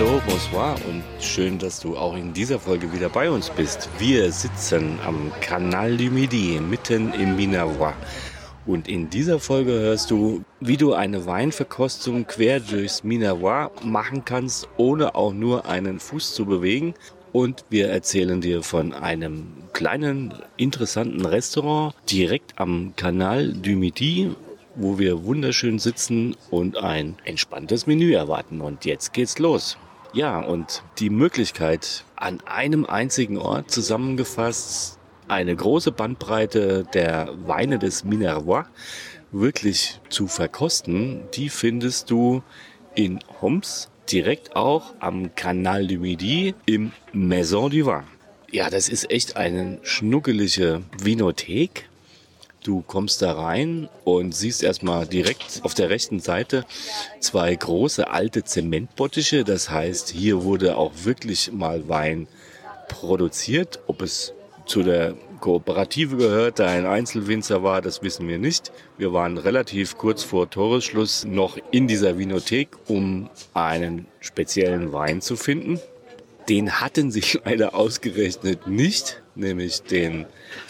Hallo, bonsoir und schön, dass du auch in dieser Folge wieder bei uns bist. Wir sitzen am Canal du Midi mitten im Minervois. Und in dieser Folge hörst du, wie du eine Weinverkostung quer durchs Minervois machen kannst, ohne auch nur einen Fuß zu bewegen. Und wir erzählen dir von einem kleinen, interessanten Restaurant direkt am Canal du Midi wo wir wunderschön sitzen und ein entspanntes Menü erwarten. Und jetzt geht's los. Ja, und die Möglichkeit, an einem einzigen Ort zusammengefasst, eine große Bandbreite der Weine des Minervois wirklich zu verkosten, die findest du in Homs, direkt auch am Canal du Midi im Maison du Vin. Ja, das ist echt eine schnuckelige Vinothek Du kommst da rein und siehst erstmal direkt auf der rechten Seite zwei große alte Zementbottiche. Das heißt, hier wurde auch wirklich mal Wein produziert. Ob es zu der Kooperative gehört, da ein Einzelwinzer war, das wissen wir nicht. Wir waren relativ kurz vor Toresschluss noch in dieser Vinothek, um einen speziellen Wein zu finden. Den hatten sie leider ausgerechnet nicht nämlich den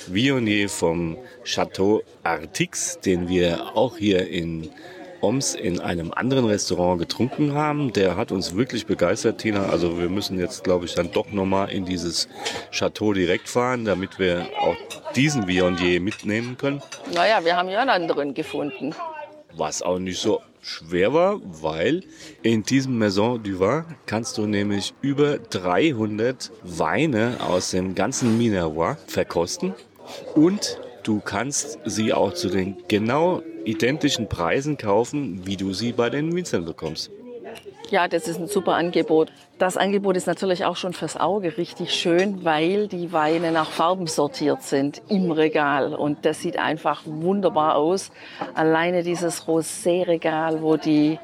Viognier vom Chateau Artix, den wir auch hier in Oms in einem anderen Restaurant getrunken haben. Der hat uns wirklich begeistert, Tina. Also wir müssen jetzt, glaube ich, dann doch nochmal in dieses Chateau direkt fahren, damit wir auch diesen Viognier mitnehmen können. Naja, wir haben ja einen anderen gefunden. Was auch nicht so schwer war, weil in diesem Maison du Vin kannst du nämlich über 300 Weine aus dem ganzen Minervois verkosten und du kannst sie auch zu den genau identischen Preisen kaufen, wie du sie bei den Winzern bekommst. Ja, das ist ein super Angebot. Das Angebot ist natürlich auch schon fürs Auge richtig schön, weil die Weine nach Farben sortiert sind im Regal. Und das sieht einfach wunderbar aus. Alleine dieses Rosé-Regal, wo die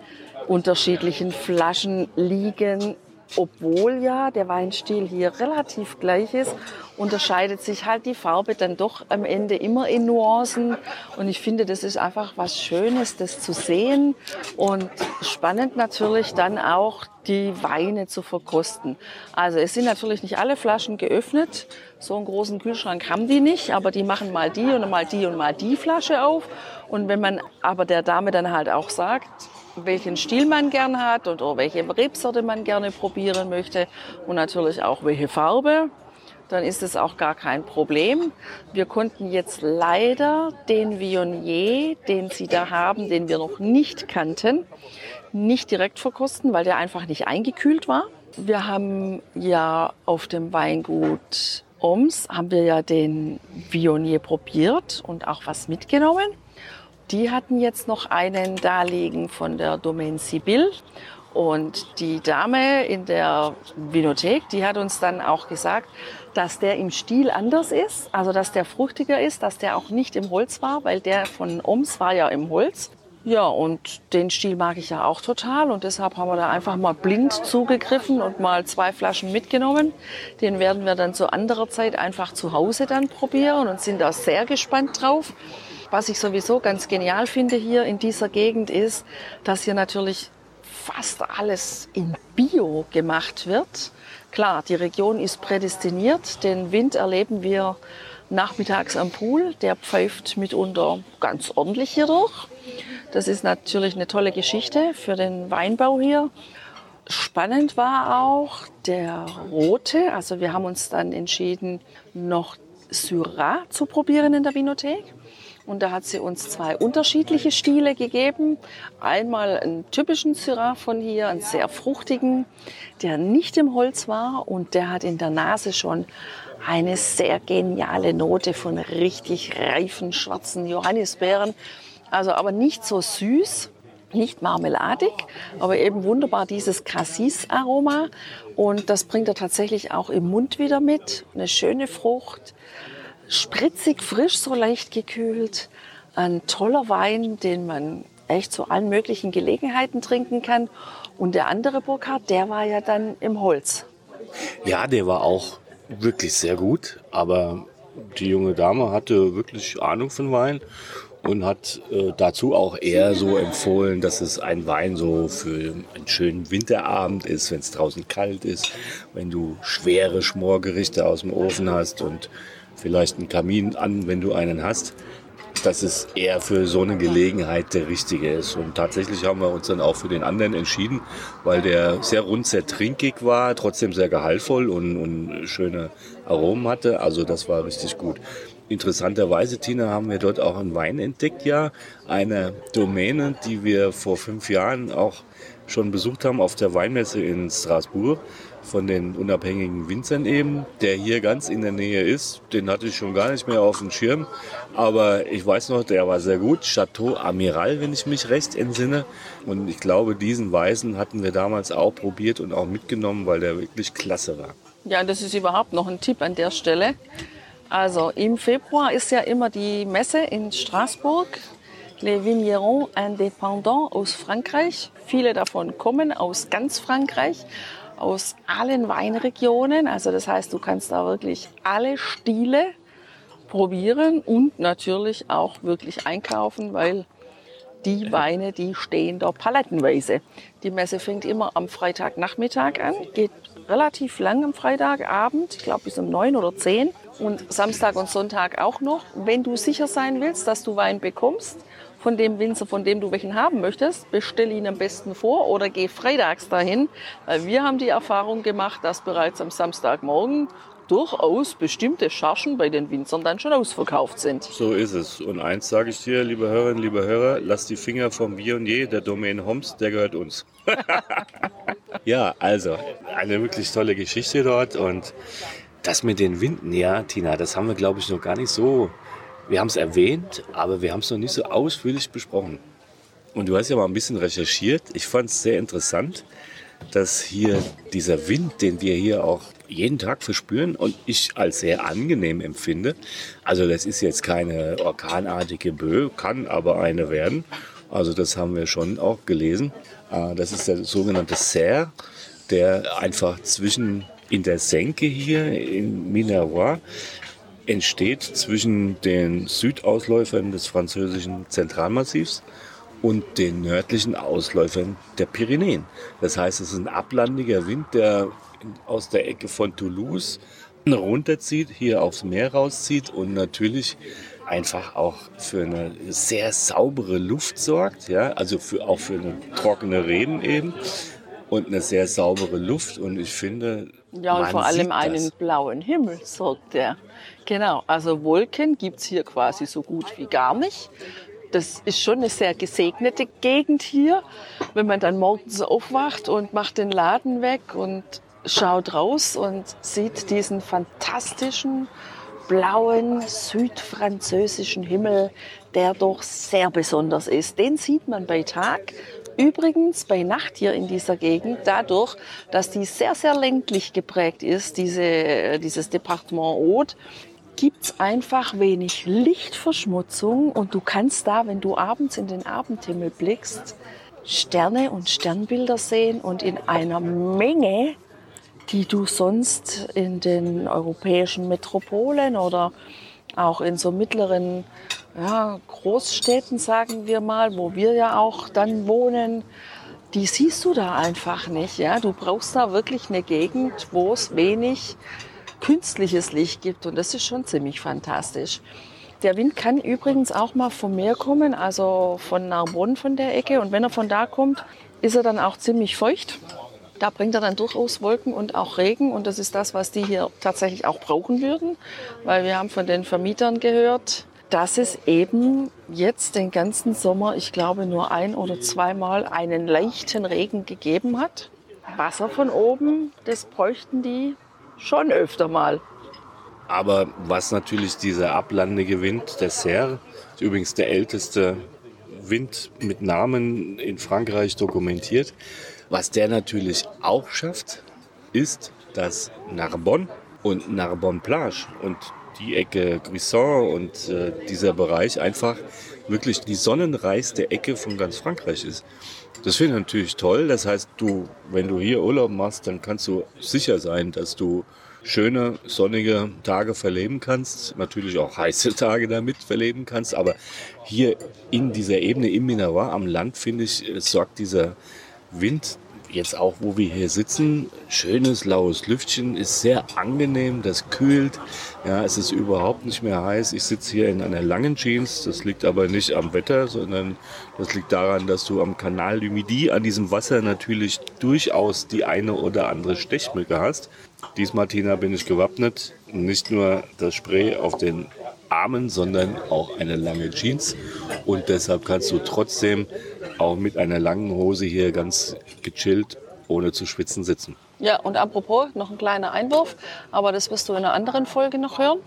unterschiedlichen Flaschen liegen, obwohl ja der Weinstil hier relativ gleich ist, unterscheidet sich halt die Farbe dann doch am Ende immer in Nuancen. Und ich finde, das ist einfach was Schönes, das zu sehen und spannend natürlich dann auch die Weine zu verkosten. Also es sind natürlich nicht alle Flaschen geöffnet. So einen großen Kühlschrank haben die nicht, aber die machen mal die und mal die und mal die Flasche auf. Und wenn man aber der Dame dann halt auch sagt, welchen Stil man gern hat und oder welche Rebsorte man gerne probieren möchte und natürlich auch welche Farbe, dann ist es auch gar kein Problem. Wir konnten jetzt leider den Viognier, den Sie da haben, den wir noch nicht kannten, nicht direkt verkosten, weil der einfach nicht eingekühlt war. Wir haben ja auf dem Weingut Oms haben wir ja den Viognier probiert und auch was mitgenommen. Die hatten jetzt noch einen da liegen von der Domaine Sibyl. Und die Dame in der Vinothek, die hat uns dann auch gesagt, dass der im Stil anders ist, also dass der fruchtiger ist, dass der auch nicht im Holz war, weil der von Oms war ja im Holz. Ja, und den Stil mag ich ja auch total und deshalb haben wir da einfach mal blind zugegriffen und mal zwei Flaschen mitgenommen. Den werden wir dann zu anderer Zeit einfach zu Hause dann probieren und sind da sehr gespannt drauf. Was ich sowieso ganz genial finde hier in dieser Gegend ist, dass hier natürlich fast alles in Bio gemacht wird. Klar, die Region ist prädestiniert. Den Wind erleben wir nachmittags am Pool. Der pfeift mitunter ganz ordentlich hier durch. Das ist natürlich eine tolle Geschichte für den Weinbau hier. Spannend war auch der rote. Also wir haben uns dann entschieden, noch Syrah zu probieren in der Vinothek. Und da hat sie uns zwei unterschiedliche Stile gegeben. Einmal einen typischen Syrah von hier, einen sehr fruchtigen, der nicht im Holz war und der hat in der Nase schon eine sehr geniale Note von richtig reifen schwarzen Johannisbeeren. Also aber nicht so süß. nicht marmeladig, aber eben wunderbar dieses Cassis-Aroma. Und das bringt er tatsächlich auch im Mund wieder mit. Eine schöne Frucht, spritzig, frisch, so leicht gekühlt. Ein toller Wein, den man echt zu allen möglichen Gelegenheiten trinken kann. Und der andere Burkhardt, der war ja dann im Holz. Ja, der war auch wirklich sehr gut, aber die junge Dame hatte wirklich Ahnung von Wein und hat äh, dazu auch eher so empfohlen, dass es ein Wein so für einen schönen Winterabend ist, wenn es draußen kalt ist, wenn du schwere Schmorgerichte aus dem Ofen hast und vielleicht einen Kamin an, wenn du einen hast dass es eher für so eine Gelegenheit der richtige ist. Und tatsächlich haben wir uns dann auch für den anderen entschieden, weil der sehr rund, sehr trinkig war, trotzdem sehr gehaltvoll und, und schöne Aromen hatte. Also das war richtig gut. Interessanterweise, Tina, haben wir dort auch einen Wein entdeckt, ja. Eine Domäne, die wir vor fünf Jahren auch schon besucht haben auf der Weinmesse in Straßburg von den unabhängigen Winzern eben, der hier ganz in der Nähe ist. Den hatte ich schon gar nicht mehr auf dem Schirm. Aber ich weiß noch, der war sehr gut. Chateau Amiral, wenn ich mich recht entsinne. Und ich glaube, diesen Weißen hatten wir damals auch probiert und auch mitgenommen, weil der wirklich klasse war. Ja, das ist überhaupt noch ein Tipp an der Stelle. Also im Februar ist ja immer die Messe in Straßburg. Les Vignerons Indépendants aus Frankreich. Viele davon kommen aus ganz Frankreich aus allen Weinregionen. Also das heißt, du kannst da wirklich alle Stile probieren und natürlich auch wirklich einkaufen, weil die Weine, die stehen da palettenweise. Die Messe fängt immer am Freitagnachmittag an, geht relativ lang am Freitagabend, ich glaube bis um neun oder zehn und Samstag und Sonntag auch noch. Wenn du sicher sein willst, dass du Wein bekommst, von dem Winzer, von dem du welchen haben möchtest, bestell ihn am besten vor oder geh freitags dahin. Weil wir haben die Erfahrung gemacht, dass bereits am Samstagmorgen durchaus bestimmte Chargen bei den Winzern dann schon ausverkauft sind. So ist es. Und eins sage ich dir, liebe Hörerinnen, liebe Hörer, lass die Finger vom Bionier, der Domain Homs, der gehört uns. ja, also eine wirklich tolle Geschichte dort und das mit den Winden, ja, Tina, das haben wir, glaube ich, noch gar nicht so wir haben es erwähnt, aber wir haben es noch nicht so ausführlich besprochen. Und du hast ja mal ein bisschen recherchiert. Ich fand es sehr interessant, dass hier dieser Wind, den wir hier auch jeden Tag verspüren und ich als sehr angenehm empfinde. Also das ist jetzt keine orkanartige Böe, kann aber eine werden. Also das haben wir schon auch gelesen. Äh, das ist der sogenannte Serre, der einfach zwischen in der Senke hier in Minervois entsteht zwischen den Südausläufern des französischen Zentralmassivs und den nördlichen Ausläufern der Pyrenäen. Das heißt, es ist ein ablandiger Wind, der aus der Ecke von Toulouse runterzieht, hier aufs Meer rauszieht und natürlich einfach auch für eine sehr saubere Luft sorgt, ja, also für, auch für eine trockene Reben eben und eine sehr saubere Luft und ich finde, ja, und vor allem einen blauen Himmel sorgt der. Genau, also Wolken gibt es hier quasi so gut wie gar nicht. Das ist schon eine sehr gesegnete Gegend hier. Wenn man dann morgens aufwacht und macht den Laden weg und schaut raus und sieht diesen fantastischen blauen südfranzösischen Himmel, der doch sehr besonders ist. Den sieht man bei Tag Übrigens bei Nacht hier in dieser Gegend, dadurch, dass die sehr, sehr ländlich geprägt ist, diese, dieses Departement Haute, gibt's einfach wenig Lichtverschmutzung und du kannst da, wenn du abends in den Abendhimmel blickst, Sterne und Sternbilder sehen und in einer Menge, die du sonst in den europäischen Metropolen oder auch in so mittleren ja, Großstädten, sagen wir mal, wo wir ja auch dann wohnen, die siehst du da einfach nicht. Ja? Du brauchst da wirklich eine Gegend, wo es wenig künstliches Licht gibt und das ist schon ziemlich fantastisch. Der Wind kann übrigens auch mal vom Meer kommen, also von Narbonne von der Ecke und wenn er von da kommt, ist er dann auch ziemlich feucht. Da bringt er dann durchaus Wolken und auch Regen und das ist das, was die hier tatsächlich auch brauchen würden, weil wir haben von den Vermietern gehört, dass es eben jetzt den ganzen Sommer, ich glaube, nur ein oder zweimal einen leichten Regen gegeben hat. Wasser von oben, das bräuchten die schon öfter mal. Aber was natürlich dieser ablandige Wind, der Serre, ist übrigens der älteste Wind mit Namen in Frankreich dokumentiert. Was der natürlich auch schafft, ist, dass Narbonne und Narbonne Plage und die Ecke Grisson und äh, dieser Bereich einfach wirklich die sonnenreichste Ecke von ganz Frankreich ist. Das finde ich natürlich toll. Das heißt, du, wenn du hier Urlaub machst, dann kannst du sicher sein, dass du schöne, sonnige Tage verleben kannst. Natürlich auch heiße Tage damit verleben kannst. Aber hier in dieser Ebene im Minerva am Land, finde ich, sorgt dieser Wind jetzt auch, wo wir hier sitzen, schönes laues Lüftchen, ist sehr angenehm, das kühlt. Ja, es ist überhaupt nicht mehr heiß. Ich sitze hier in einer langen Jeans. Das liegt aber nicht am Wetter, sondern das liegt daran, dass du am Kanal du Midi an diesem Wasser natürlich durchaus die eine oder andere Stechmücke hast. Diesmal, Tina, bin ich gewappnet. Nicht nur das Spray auf den Armen, sondern auch eine lange Jeans. Und deshalb kannst du trotzdem auch mit einer langen Hose hier ganz gechillt, ohne zu schwitzen sitzen. Ja, und apropos, noch ein kleiner Einwurf, aber das wirst du in einer anderen Folge noch hören.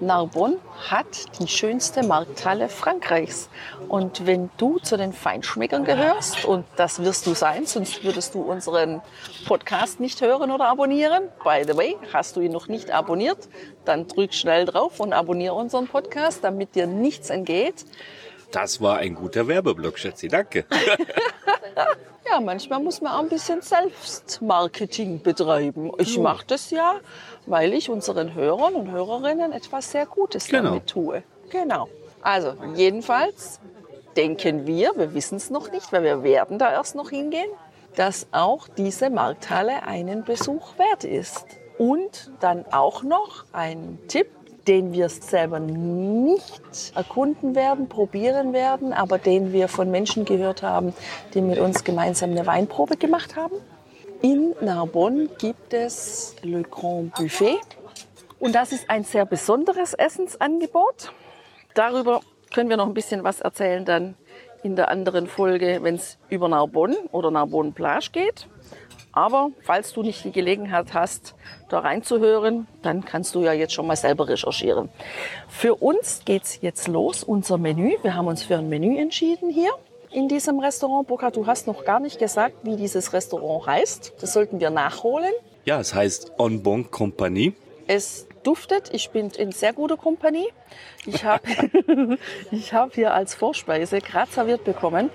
Narbonne hat die schönste Markthalle Frankreichs. Und wenn du zu den Feinschmeckern gehörst, und das wirst du sein, sonst würdest du unseren Podcast nicht hören oder abonnieren. By the way, hast du ihn noch nicht abonniert, dann drück schnell drauf und abonniere unseren Podcast, damit dir nichts entgeht. Das war ein guter Werbeblock, Schätze. Danke. ja, manchmal muss man auch ein bisschen Selbstmarketing betreiben. Ich mache das ja, weil ich unseren Hörern und Hörerinnen etwas sehr Gutes genau. damit tue. Genau. Also, jedenfalls denken wir, wir wissen es noch nicht, weil wir werden da erst noch hingehen, dass auch diese Markthalle einen Besuch wert ist. Und dann auch noch ein Tipp, den wir selber nicht erkunden werden, probieren werden, aber den wir von Menschen gehört haben, die mit uns gemeinsam eine Weinprobe gemacht haben. In Narbonne gibt es Le Grand Buffet und das ist ein sehr besonderes Essensangebot. Darüber können wir noch ein bisschen was erzählen dann in der anderen Folge, wenn es über Narbonne oder Narbonne Plage geht. Aber falls du nicht die Gelegenheit hast, da reinzuhören, dann kannst du ja jetzt schon mal selber recherchieren. Für uns geht es jetzt los, unser Menü. Wir haben uns für ein Menü entschieden hier in diesem Restaurant. Burkhard, du hast noch gar nicht gesagt, wie dieses Restaurant heißt. Das sollten wir nachholen. Ja, es heißt En Bon Compagnie. Es duftet. Ich bin in sehr guter Kompanie. Ich habe ich hab hier als Vorspeise gerade serviert bekommen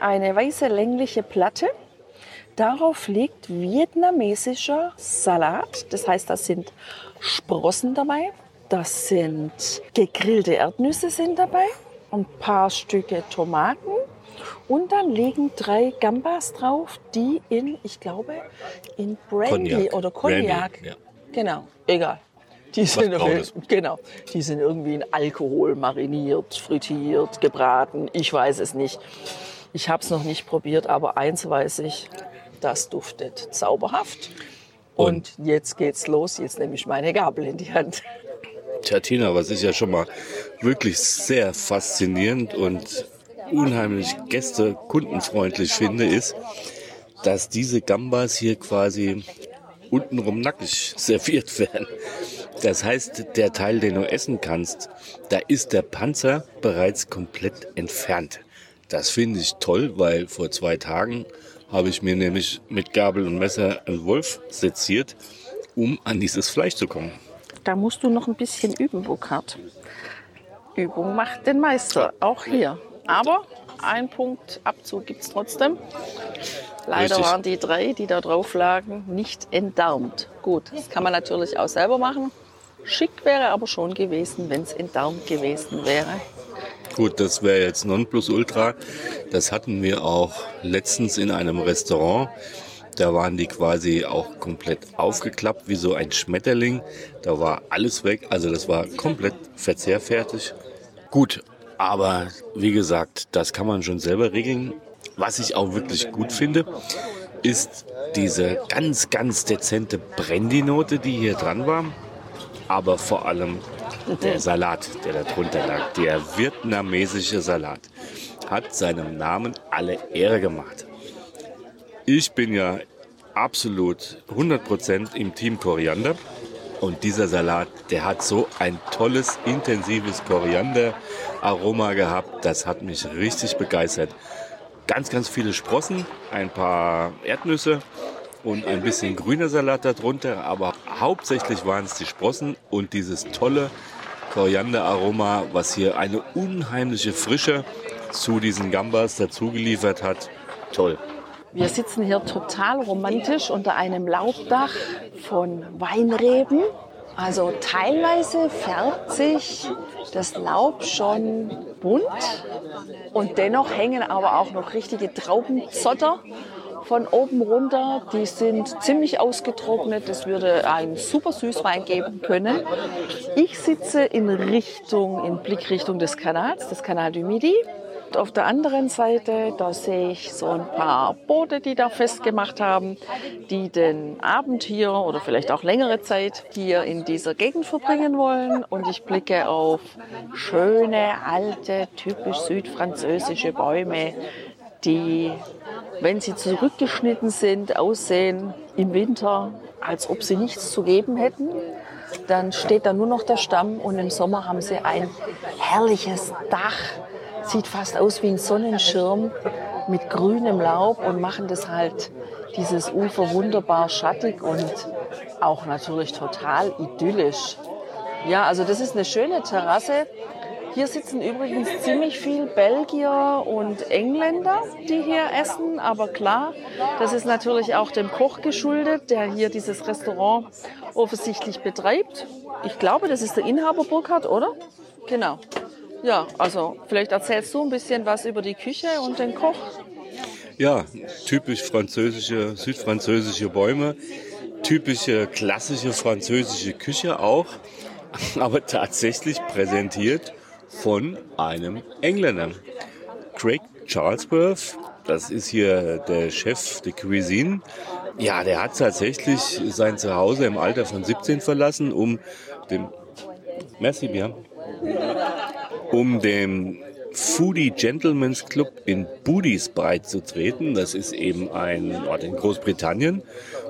eine weiße längliche Platte Darauf liegt vietnamesischer Salat. Das heißt, da sind Sprossen dabei. Das sind gegrillte Erdnüsse sind dabei. Ein paar Stücke Tomaten. Und dann liegen drei Gambas drauf, die in, ich glaube, in Brandy Cognac. oder Cognac. Brandy, ja. Genau, egal. Die sind, genau, die sind irgendwie in Alkohol mariniert, frittiert, gebraten. Ich weiß es nicht. Ich habe es noch nicht probiert, aber eins weiß ich, das duftet zauberhaft. Und, und jetzt geht's los. Jetzt nehme ich meine Gabel in die Hand. Tja, Tina, was ich ja schon mal wirklich sehr faszinierend und unheimlich gäste kundenfreundlich finde, ist, dass diese Gambas hier quasi untenrum nackig serviert werden. Das heißt, der Teil, den du essen kannst, da ist der Panzer bereits komplett entfernt. Das finde ich toll, weil vor zwei Tagen habe ich mir nämlich mit Gabel und Messer einen Wolf seziert, um an dieses Fleisch zu kommen. Da musst du noch ein bisschen üben, Burkhard. Übung macht den Meister, auch hier. Aber ein Punkt Abzug gibt es trotzdem. Leider Richtig. waren die drei, die da drauf lagen, nicht entdarmt. Gut, das kann man natürlich auch selber machen. Schick wäre aber schon gewesen, wenn es entdarmt gewesen wäre. Gut, das wäre jetzt Nonplusultra. Das hatten wir auch letztens in einem Restaurant. Da waren die quasi auch komplett aufgeklappt wie so ein Schmetterling. Da war alles weg. Also das war komplett verzehrfertig. Gut, aber wie gesagt, das kann man schon selber regeln. Was ich auch wirklich gut finde, ist diese ganz, ganz dezente Brandy-Note, die hier dran war. Aber vor allem der Salat, der da drunter lag, der vietnamesische Salat, hat seinem Namen alle Ehre gemacht. Ich bin ja absolut 100% im Team Koriander. Und dieser Salat, der hat so ein tolles, intensives Korianderaroma gehabt. Das hat mich richtig begeistert. Ganz, ganz viele Sprossen, ein paar Erdnüsse und ein bisschen grüner Salat darunter. Aber hauptsächlich waren es die Sprossen und dieses tolle Korianderaroma, was hier eine unheimliche Frische zu diesen Gambas dazugeliefert hat. Toll. Wir sitzen hier total romantisch unter einem Laubdach von Weinreben. Also teilweise färbt sich das Laub schon bunt und dennoch hängen aber auch noch richtige Traubenzotter von oben runter. Die sind ziemlich ausgetrocknet. Das würde einen super Süßwein geben können. Ich sitze in Richtung, in Blickrichtung des Kanals, des Canal du Midi. Auf der anderen Seite, da sehe ich so ein paar Boote, die da festgemacht haben, die den Abend hier oder vielleicht auch längere Zeit hier in dieser Gegend verbringen wollen. Und ich blicke auf schöne, alte, typisch südfranzösische Bäume, die, wenn sie zurückgeschnitten sind, aussehen im Winter, als ob sie nichts zu geben hätten. Dann steht da nur noch der Stamm und im Sommer haben sie ein herrliches Dach sieht fast aus wie ein Sonnenschirm mit grünem Laub und machen das halt dieses Ufer wunderbar schattig und auch natürlich total idyllisch. Ja, also das ist eine schöne Terrasse. Hier sitzen übrigens ziemlich viel Belgier und Engländer, die hier essen. Aber klar, das ist natürlich auch dem Koch geschuldet, der hier dieses Restaurant offensichtlich betreibt. Ich glaube, das ist der Inhaber Burkhardt, oder? Genau. Ja, also vielleicht erzählst du ein bisschen was über die Küche und den Koch. Ja, typisch französische, südfranzösische Bäume, typische klassische französische Küche auch, aber tatsächlich präsentiert von einem Engländer. Craig Charlesworth, das ist hier der Chef der Cuisine. Ja, der hat tatsächlich sein Zuhause im Alter von 17 verlassen, um dem Merci bien um dem Foodie Gentlemen's Club in Budis beizutreten. Das ist eben ein Ort in Großbritannien.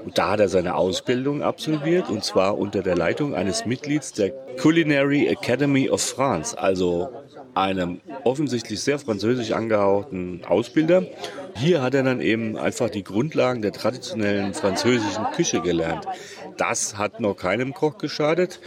Und da hat er seine Ausbildung absolviert und zwar unter der Leitung eines Mitglieds der Culinary Academy of France, also einem offensichtlich sehr französisch angehauchten Ausbilder. Hier hat er dann eben einfach die Grundlagen der traditionellen französischen Küche gelernt. Das hat noch keinem Koch geschadet.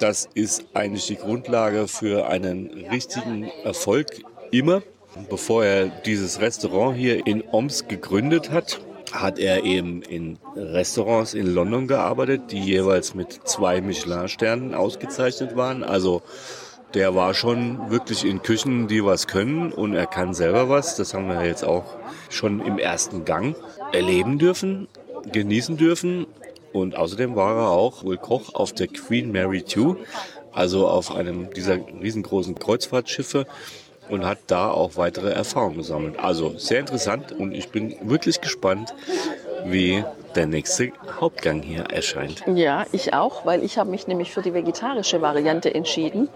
Das ist eigentlich die Grundlage für einen richtigen Erfolg immer. Bevor er dieses Restaurant hier in Oms gegründet hat, hat er eben in Restaurants in London gearbeitet, die jeweils mit zwei Michelin-Sternen ausgezeichnet waren. Also der war schon wirklich in Küchen, die was können und er kann selber was. Das haben wir jetzt auch schon im ersten Gang erleben dürfen, genießen dürfen. Und außerdem war er auch wohl Koch auf der Queen Mary II, also auf einem dieser riesengroßen Kreuzfahrtschiffe und hat da auch weitere Erfahrungen gesammelt. Also sehr interessant und ich bin wirklich gespannt, wie der nächste Hauptgang hier erscheint. Ja, ich auch, weil ich habe mich nämlich für die vegetarische Variante entschieden.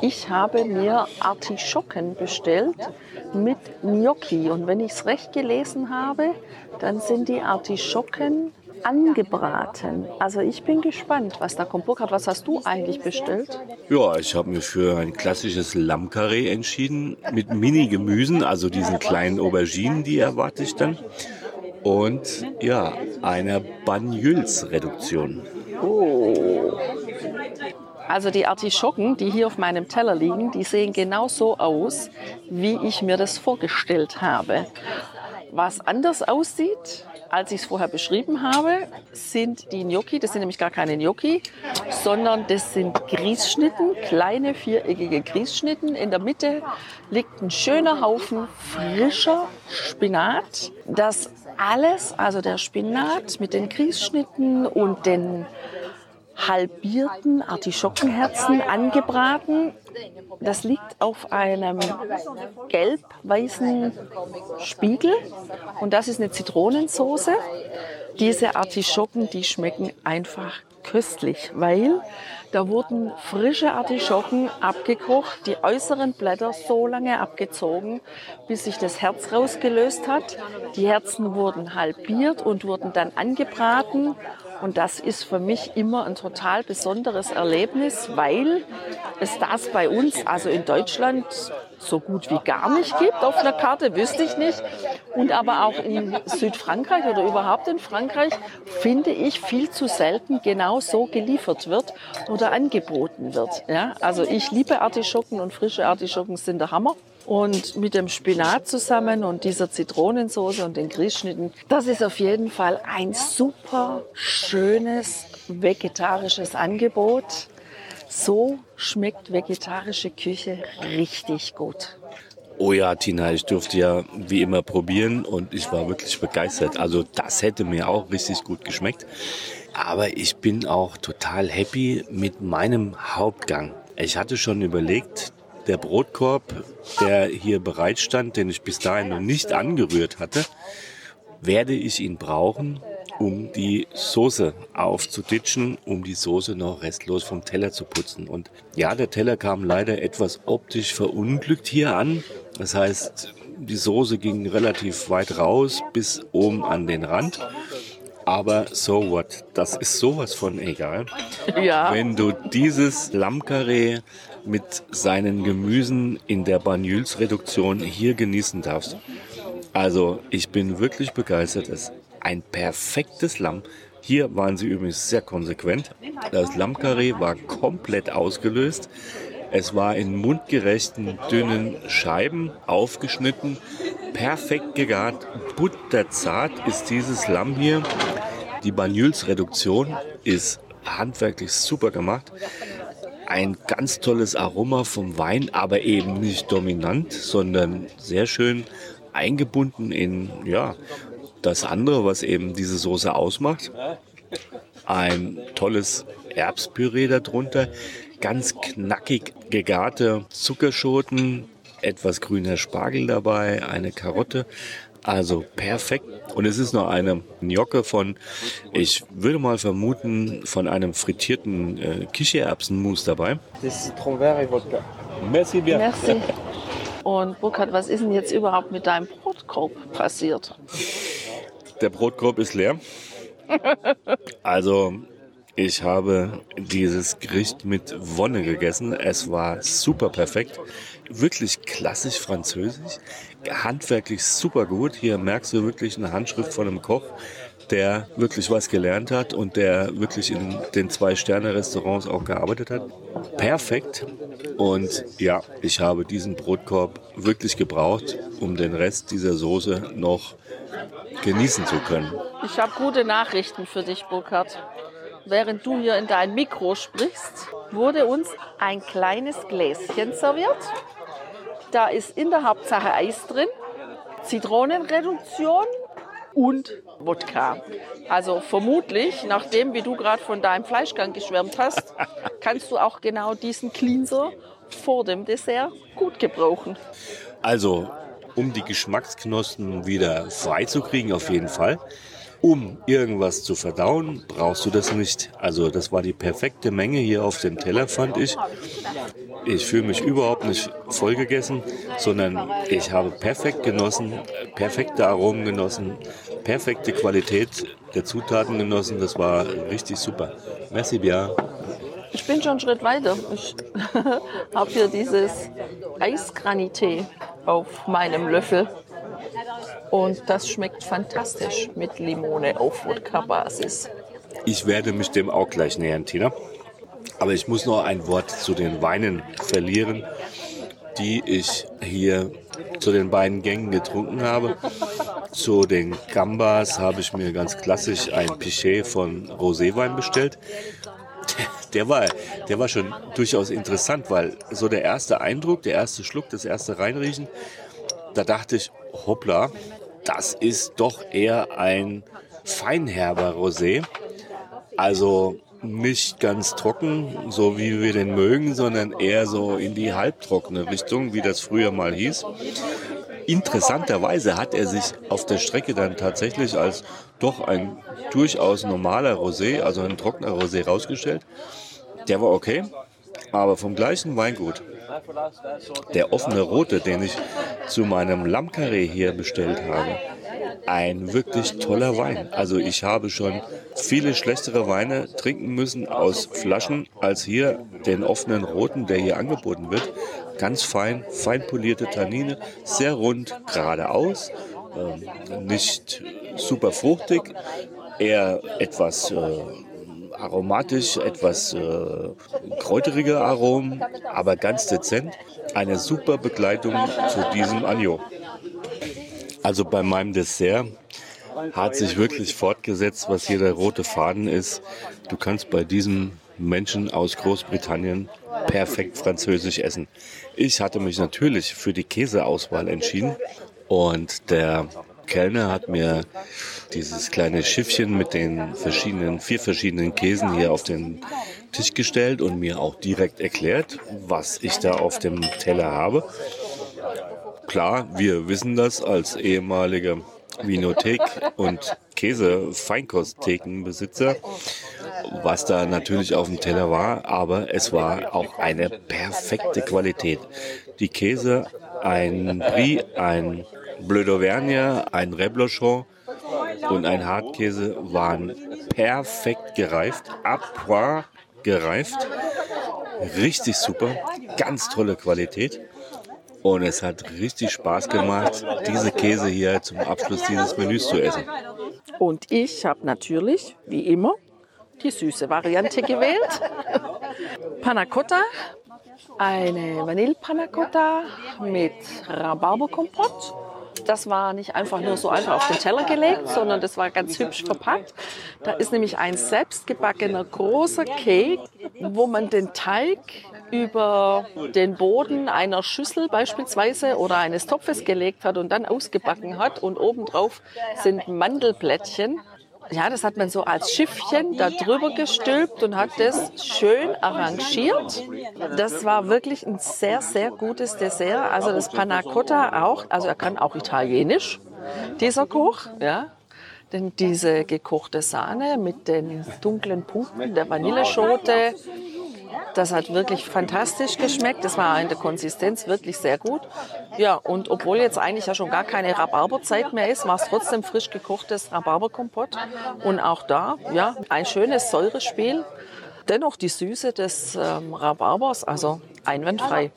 Ich habe mir Artischocken bestellt mit Gnocchi und wenn ich es recht gelesen habe, dann sind die Artischocken angebraten. Also ich bin gespannt, was da kommt. Burkhard, was hast du eigentlich bestellt? Ja, ich habe mich für ein klassisches Lammkarree entschieden mit Mini-Gemüsen, also diesen kleinen Auberginen, die erwarte ich dann. Und ja, einer Banyuls-Reduktion. Oh. Also die Artischocken, die hier auf meinem Teller liegen, die sehen genau so aus, wie ich mir das vorgestellt habe. Was anders aussieht, als ich es vorher beschrieben habe, sind die Gnocchi, das sind nämlich gar keine Gnocchi, sondern das sind Grießschnitten, kleine viereckige Grießschnitten. In der Mitte liegt ein schöner Haufen frischer Spinat. Das alles, also der Spinat mit den Grießschnitten und den halbierten Artischockenherzen angebraten. Das liegt auf einem gelb-weißen Spiegel und das ist eine Zitronensauce. Diese Artischocken, die schmecken einfach köstlich, weil da wurden frische Artischocken abgekocht, die äußeren Blätter so lange abgezogen, bis sich das Herz rausgelöst hat. Die Herzen wurden halbiert und wurden dann angebraten Und das ist für mich immer ein total besonderes Erlebnis, weil es das bei uns, also in Deutschland, so gut wie gar nicht gibt auf einer Karte, wüsste ich nicht. Und aber auch in Südfrankreich oder überhaupt in Frankreich finde ich viel zu selten genau so geliefert wird oder angeboten wird. Ja, also ich liebe Artischocken und frische Artischocken sind der Hammer. Und mit dem Spinat zusammen und dieser Zitronensauce und den Grießschnitten, das ist auf jeden Fall ein super schönes vegetarisches Angebot. So schmeckt vegetarische Küche richtig gut. Oh ja, Tina, ich durfte ja wie immer probieren und ich war wirklich begeistert. Also das hätte mir auch richtig gut geschmeckt. Aber ich bin auch total happy mit meinem Hauptgang. Ich hatte schon überlegt, der Brotkorb, der hier bereit stand, den ich bis dahin noch nicht angerührt hatte, werde ich ihn brauchen, um die Soße aufzuditschen, um die Soße noch restlos vom Teller zu putzen. Und ja, der Teller kam leider etwas optisch verunglückt hier an. Das heißt, die Soße ging relativ weit raus bis oben an den Rand. Aber so what? Das ist sowas von egal. Ja. Wenn du dieses Lammkarree mit seinen Gemüsen in der Banyuls-Reduktion hier genießen darfst. Also ich bin wirklich begeistert. Es ist ein perfektes Lamm. Hier waren sie übrigens sehr konsequent. Das Lammkarree war komplett ausgelöst. Es war in mundgerechten, dünnen Scheiben aufgeschnitten, perfekt gegart, butterzart ist dieses Lamm hier. Die Banyuls-Reduktion ist handwerklich super gemacht ein ganz tolles Aroma vom Wein, aber eben nicht dominant, sondern sehr schön eingebunden in ja, das andere, was eben diese Soße ausmacht. Ein tolles Erbspüree darunter, ganz knackig gegarte Zuckerschoten, etwas grüner Spargel dabei, eine Karotte, also perfekt. Und es ist noch eine Gnocke von, ich würde mal vermuten, von einem frittierten äh, Kichererbsenmus dabei. Das Citron et Vodka. Merci bien. Merci. Und Burkhard, was ist denn jetzt überhaupt mit deinem Brotkorb passiert? Der Brotkorb ist leer. Also ich habe dieses Gericht mit Wonne gegessen. Es war super perfekt. Wirklich klassisch französisch handwerklich super gut. Hier merkst du wirklich eine Handschrift von einem Koch, der wirklich was gelernt hat und der wirklich in den Zwei-Sterne-Restaurants auch gearbeitet hat. Perfekt. Und ja, ich habe diesen Brotkorb wirklich gebraucht, um den Rest dieser Soße noch genießen zu können. Ich habe gute Nachrichten für dich, Burkhard. Während du hier in dein Mikro sprichst, wurde uns ein kleines Gläschen serviert da ist in der Hauptsache Eis drin, Zitronenreduktion und Wodka. Also vermutlich, nachdem wie du gerade von deinem Fleischgang geschwärmt hast, kannst du auch genau diesen Cleanser vor dem Dessert gut gebrauchen. Also, um die Geschmacksknospen wieder freizukriegen, auf jeden Fall um irgendwas zu verdauen, brauchst du das nicht. Also das war die perfekte Menge hier auf dem Teller, fand ich. Ich fühle mich überhaupt nicht vollgegessen, sondern ich habe perfekt genossen, perfekte Aromen genossen, perfekte Qualität der Zutaten genossen. Das war richtig super. Merci bien. Ich bin schon einen Schritt weiter. Ich habe hier dieses Eisgranité auf meinem Löffel. Und das schmeckt fantastisch mit Limone auf Wodka-Basis. Ich werde mich dem auch gleich nähern, Tina. Aber ich muss noch ein Wort zu den Weinen verlieren, die ich hier zu den beiden Gängen getrunken habe. Zu den Gambas habe ich mir ganz klassisch ein Pichet von Roséwein bestellt. Der war, der war schon durchaus interessant, weil so der erste Eindruck, der erste Schluck, das erste Reinriechen, da dachte ich, hoppla, das ist doch eher ein feinherber Rosé. Also nicht ganz trocken, so wie wir den mögen, sondern eher so in die halbtrockene Richtung, wie das früher mal hieß. Interessanterweise hat er sich auf der Strecke dann tatsächlich als doch ein durchaus normaler Rosé, also ein trockener Rosé rausgestellt. Der war okay, aber vom gleichen Weingut der offene rote, den ich zu meinem Lammkarree hier bestellt habe, ein wirklich toller Wein. Also ich habe schon viele schlechtere Weine trinken müssen aus Flaschen als hier den offenen roten, der hier angeboten wird. Ganz fein, fein polierte Tannine, sehr rund, geradeaus, äh, nicht super fruchtig, eher etwas äh, aromatisch, etwas äh, kräuterige Aromen, aber ganz dezent. Eine super Begleitung zu diesem Agno. Also bei meinem Dessert hat sich wirklich fortgesetzt, was hier der rote Faden ist. Du kannst bei diesem Menschen aus Großbritannien perfekt französisch essen. Ich hatte mich natürlich für die Käseauswahl entschieden und der Kellner hat mir dieses kleine Schiffchen mit den verschiedenen, vier verschiedenen Käsen hier auf den Tisch gestellt und mir auch direkt erklärt, was ich da auf dem Teller habe. Klar, wir wissen das als ehemalige Vinothek und Käse-Feinkostthekenbesitzer, was da natürlich auf dem Teller war, aber es war auch eine perfekte Qualität. Die Käse, ein Brie, ein Bleu d'Auvergne, ein Reblochon und ein Hartkäse waren perfekt gereift, à point gereift. Richtig super, ganz tolle Qualität. Und es hat richtig Spaß gemacht, diese Käse hier zum Abschluss dieses Menüs zu essen. Und ich habe natürlich, wie immer, die süße Variante gewählt. Panna Cotta, eine Vanille-Panna Cotta mit Rhabarberkompott das war nicht einfach nur so einfach auf den Teller gelegt, sondern das war ganz hübsch verpackt. Da ist nämlich ein selbstgebackener großer Cake, wo man den Teig über den Boden einer Schüssel beispielsweise oder eines Topfes gelegt hat und dann ausgebacken hat und obendrauf sind Mandelblättchen ja, das hat man so als Schiffchen da drüber gestülpt und hat das schön arrangiert. Das war wirklich ein sehr, sehr gutes Dessert. Also das Panna Cotta auch, also er kann auch Italienisch, dieser Koch, ja. Denn diese gekochte Sahne mit den dunklen Punkten der Vanilleschote, das hat wirklich fantastisch geschmeckt. Das war in der Konsistenz wirklich sehr gut. Ja, und obwohl jetzt eigentlich ja schon gar keine Rhabarberzeit mehr ist, war es trotzdem frisch gekochtes Rhabarberkompott. Und auch da, ja, ein schönes Säurespiel. Dennoch die Süße des ähm, Rhabarbers, also einwandfrei.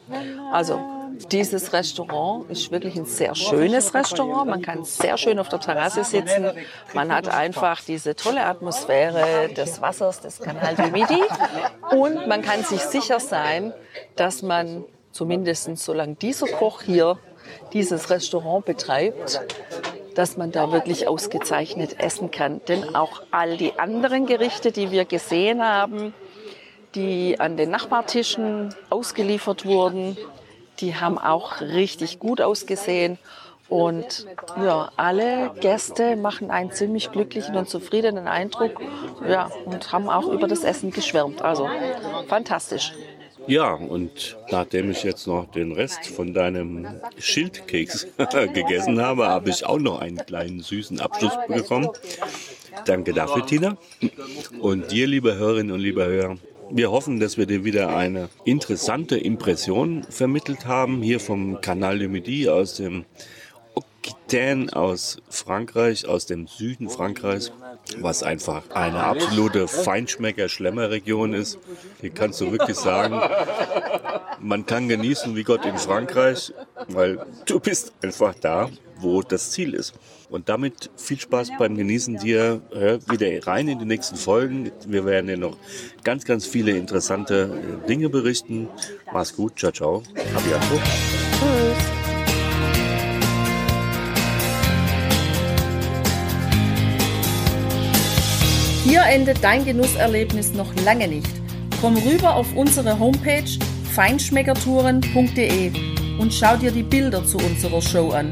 Also dieses Restaurant ist wirklich ein sehr schönes Restaurant. Man kann sehr schön auf der Terrasse sitzen. Man hat einfach diese tolle Atmosphäre des Wassers des Canal du Midi. Und man kann sich sicher sein, dass man zumindest solange dieser Koch hier dieses Restaurant betreibt, dass man da wirklich ausgezeichnet essen kann. Denn auch all die anderen Gerichte, die wir gesehen haben, die an den Nachbartischen ausgeliefert wurden, die haben auch richtig gut ausgesehen. Und ja, alle Gäste machen einen ziemlich glücklichen und zufriedenen Eindruck ja, und haben auch über das Essen geschwärmt. Also fantastisch. Ja, und nachdem ich jetzt noch den Rest von deinem Schildkeks gegessen habe, habe ich auch noch einen kleinen süßen Abschluss bekommen. Danke dafür, Tina. Und dir, liebe Hörerinnen und liebe Hörer, wir hoffen, dass wir dir wieder eine interessante Impression vermittelt haben, hier vom Canal de Midi aus dem Aquitaine aus Frankreich, aus dem Süden Frankreichs, was einfach eine absolute Feinschmecker-Schlemmerregion ist. Hier kannst du wirklich sagen, man kann genießen wie Gott in Frankreich, weil du bist einfach da, wo das Ziel ist. Und damit viel Spaß beim Genießen dir. Hör wieder rein in die nächsten Folgen. Wir werden dir noch ganz, ganz viele interessante Dinge berichten. Mach's gut. Ciao, ciao. Abiato. Tschüss. Hier endet dein Genusserlebnis noch lange nicht. Komm rüber auf unsere Homepage feinschmeckertouren.de und schau dir die Bilder zu unserer Show an.